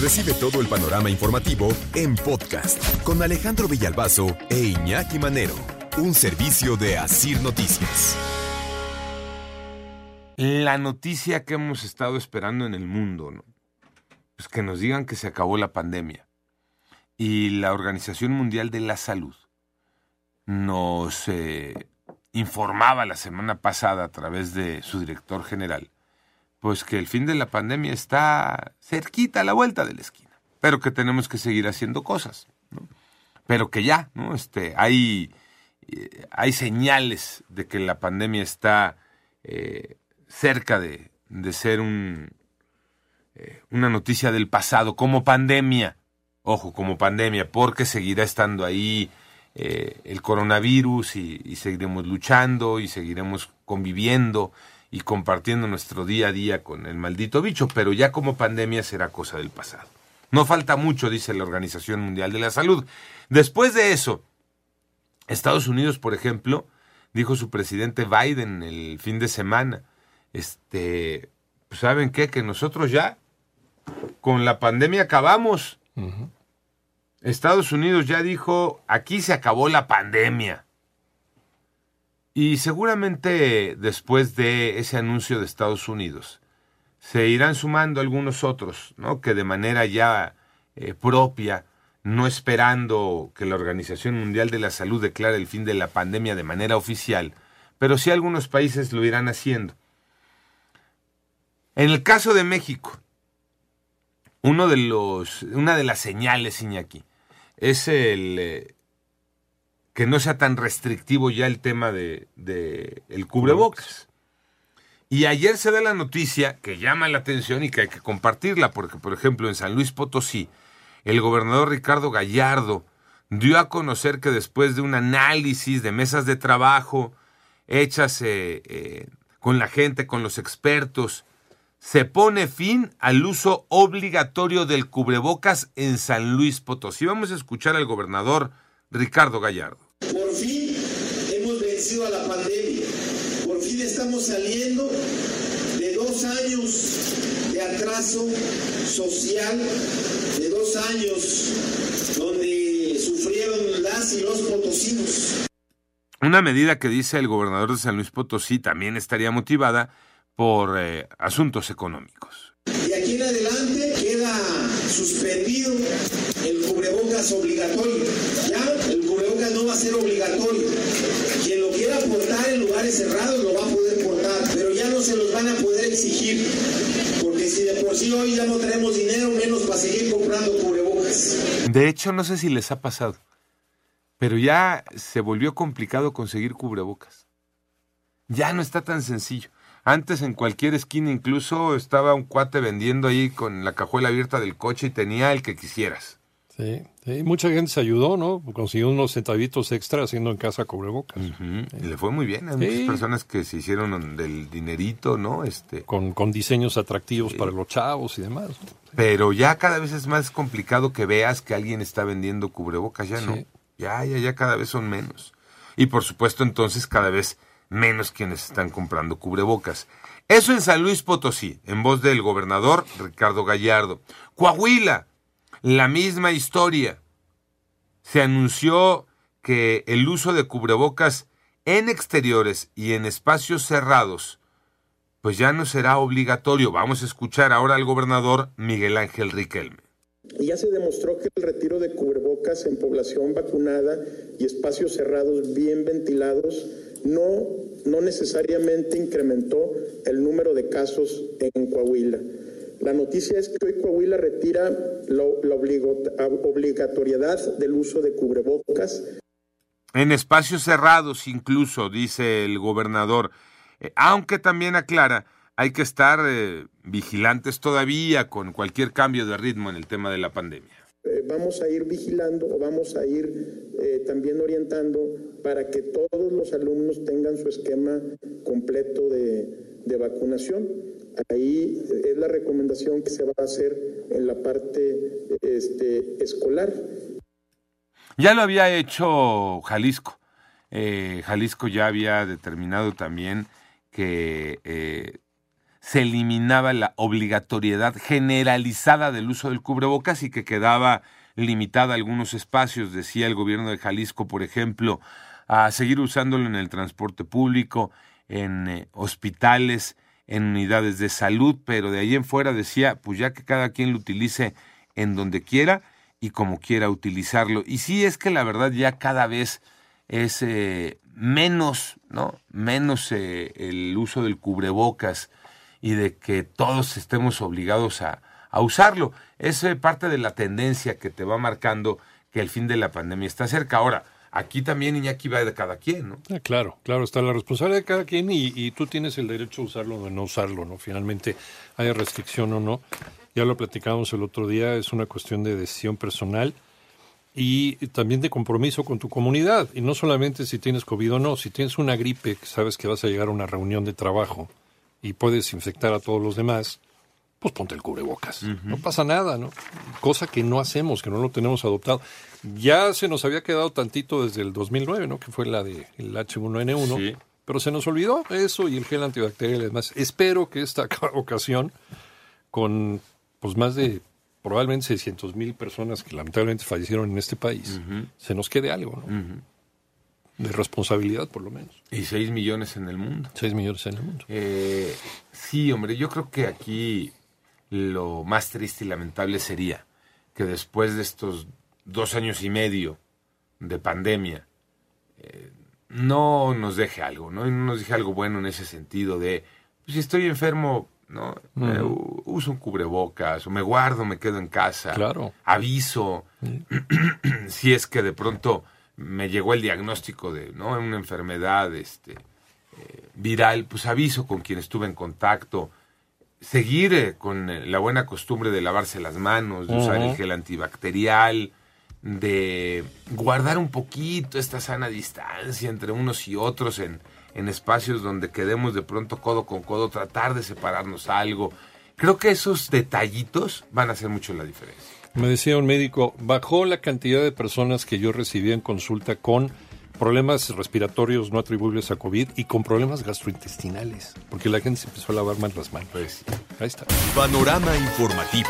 Recibe todo el panorama informativo en podcast con Alejandro Villalbazo e Iñaki Manero, un servicio de Asir Noticias. La noticia que hemos estado esperando en el mundo, ¿no? Pues que nos digan que se acabó la pandemia. Y la Organización Mundial de la Salud nos eh, informaba la semana pasada a través de su director general pues que el fin de la pandemia está cerquita a la vuelta de la esquina, pero que tenemos que seguir haciendo cosas, ¿no? pero que ya, ¿no? Este, hay, eh, hay señales de que la pandemia está eh, cerca de, de ser un, eh, una noticia del pasado, como pandemia, ojo, como pandemia, porque seguirá estando ahí el coronavirus y, y seguiremos luchando y seguiremos conviviendo y compartiendo nuestro día a día con el maldito bicho, pero ya como pandemia será cosa del pasado. No falta mucho, dice la Organización Mundial de la Salud. Después de eso, Estados Unidos, por ejemplo, dijo su presidente Biden el fin de semana, este, pues, ¿saben qué? Que nosotros ya con la pandemia acabamos. Estados Unidos ya dijo, aquí se acabó la pandemia. Y seguramente después de ese anuncio de Estados Unidos, se irán sumando algunos otros, ¿no? Que de manera ya eh, propia, no esperando que la Organización Mundial de la Salud declare el fin de la pandemia de manera oficial, pero sí algunos países lo irán haciendo. En el caso de México, uno de los, una de las señales, Iñaki, es el, eh, que no sea tan restrictivo ya el tema de, el cubrebocas. Y ayer se da la noticia que llama la atención y que hay que compartirla, porque por ejemplo en San Luis Potosí, el gobernador Ricardo Gallardo dio a conocer que después de un análisis de mesas de trabajo hechas eh, eh, con la gente, con los expertos, se pone fin al uso obligatorio del cubrebocas en San Luis Potosí. Vamos a escuchar al gobernador Ricardo Gallardo. Vencido a la pandemia. Por fin estamos saliendo de dos años de atraso social, de dos años donde sufrieron las y los potosinos. Una medida que dice el gobernador de San Luis Potosí también estaría motivada por eh, asuntos económicos. Y aquí en adelante queda suspendido el cubrebocas obligatorio. Ya el cubrebocas va a ser obligatorio. Quien lo quiera portar en lugares cerrados lo va a poder portar, pero ya no se los van a poder exigir. Porque si de por sí hoy ya no tenemos dinero, menos para seguir comprando cubrebocas. De hecho, no sé si les ha pasado, pero ya se volvió complicado conseguir cubrebocas. Ya no está tan sencillo. Antes en cualquier esquina incluso estaba un cuate vendiendo ahí con la cajuela abierta del coche y tenía el que quisieras. Sí, sí. mucha gente se ayudó, ¿no? Consiguió unos centavitos extra haciendo en casa cubrebocas. Y le fue muy bien. Hay muchas personas que se hicieron del dinerito, ¿no? Este... Con, con diseños atractivos para los chavos y demás. Pero ya cada vez es más complicado que veas que alguien está vendiendo cubrebocas, ya no. Ya, ya, ya cada vez son menos. Y por supuesto entonces cada vez menos quienes están comprando cubrebocas. Eso en San Luis Potosí, en voz del gobernador Ricardo Gallardo. Coahuila, la misma historia. Se anunció que el uso de cubrebocas en exteriores y en espacios cerrados, pues ya no será obligatorio. Vamos a escuchar ahora al gobernador Miguel Ángel Riquelme. Ya se demostró que el retiro de cubrebocas en población vacunada y espacios cerrados bien ventilados no, no necesariamente incrementó el número de casos en Coahuila. La noticia es que hoy Coahuila retira la, obligatoriedad del uso de cubrebocas. En espacios cerrados incluso, dice el gobernador, eh, aunque también aclara, hay que estar eh, vigilantes todavía con cualquier cambio de ritmo en el tema de la pandemia. Eh, vamos a ir vigilando o vamos a ir también orientando para que todos los alumnos tengan su esquema completo de, de vacunación. Ahí es la recomendación que se va a hacer en la parte este, escolar. Ya lo había hecho Jalisco. Eh, Jalisco ya había determinado también que se eliminaba la obligatoriedad generalizada del uso del cubrebocas y que quedaba limitada algunos espacios, decía el gobierno de Jalisco, por ejemplo, a seguir usándolo en el transporte público, en eh, hospitales, en unidades de salud, pero de ahí en fuera decía, pues ya que cada quien lo utilice en donde quiera y como quiera utilizarlo. Y sí es que la verdad ya cada vez es eh, menos, ¿no? Menos eh, el uso del cubrebocas y de que todos estemos obligados a, a usarlo. Es parte de la tendencia que te va marcando que el fin de la pandemia está cerca. Ahora, aquí también Iñaki va de cada quien, ¿no? Ah, claro, claro, está la responsabilidad de cada quien y, y, tú tienes el derecho a usarlo o no usarlo, ¿no? Finalmente, haya restricción o no. Ya lo platicábamos el otro día, es una cuestión de decisión personal y también de compromiso con tu comunidad. Y no solamente si tienes COVID o no, si tienes una gripe, sabes que vas a llegar a una reunión de trabajo y puedes infectar a todos los demás, pues ponte el cubrebocas. No pasa nada, ¿no? Cosa que no hacemos, que no lo tenemos adoptado. Ya se nos había quedado tantito desde el 2009, ¿no? Que fue la del H1N1. Pero se nos olvidó eso y el gel antibacterial y demás. Espero que esta ocasión, con pues más de probablemente 600 mil personas que lamentablemente fallecieron en este país, se nos quede algo, ¿no? De responsabilidad, por lo menos. Y 6 millones en el mundo. 6 millones en el mundo. Eh, sí, hombre, yo creo que aquí lo más triste y lamentable sería que después de estos dos años y medio de pandemia, eh, no nos deje algo, ¿no? no nos deje algo bueno en ese sentido de, pues, si estoy enfermo, ¿no? Eh, uso un cubrebocas, o me guardo, me quedo en casa. Claro. Aviso. si es que de pronto me llegó el diagnóstico de, ¿no? Una enfermedad, este, eh, viral, pues aviso con quien estuve en contacto. Seguir eh, con la buena costumbre de lavarse las manos, de usar el gel antibacterial, de guardar un poquito esta sana distancia entre unos y otros en, en espacios donde quedemos de pronto codo con codo, tratar de separarnos algo. Creo que esos detallitos van a hacer mucho la diferencia. Me decía un médico, bajó la cantidad de personas que yo recibía en consulta con problemas respiratorios no atribuibles a COVID y con problemas gastrointestinales, porque la gente se empezó a lavar más las manos. Ahí está. Panorama informativo.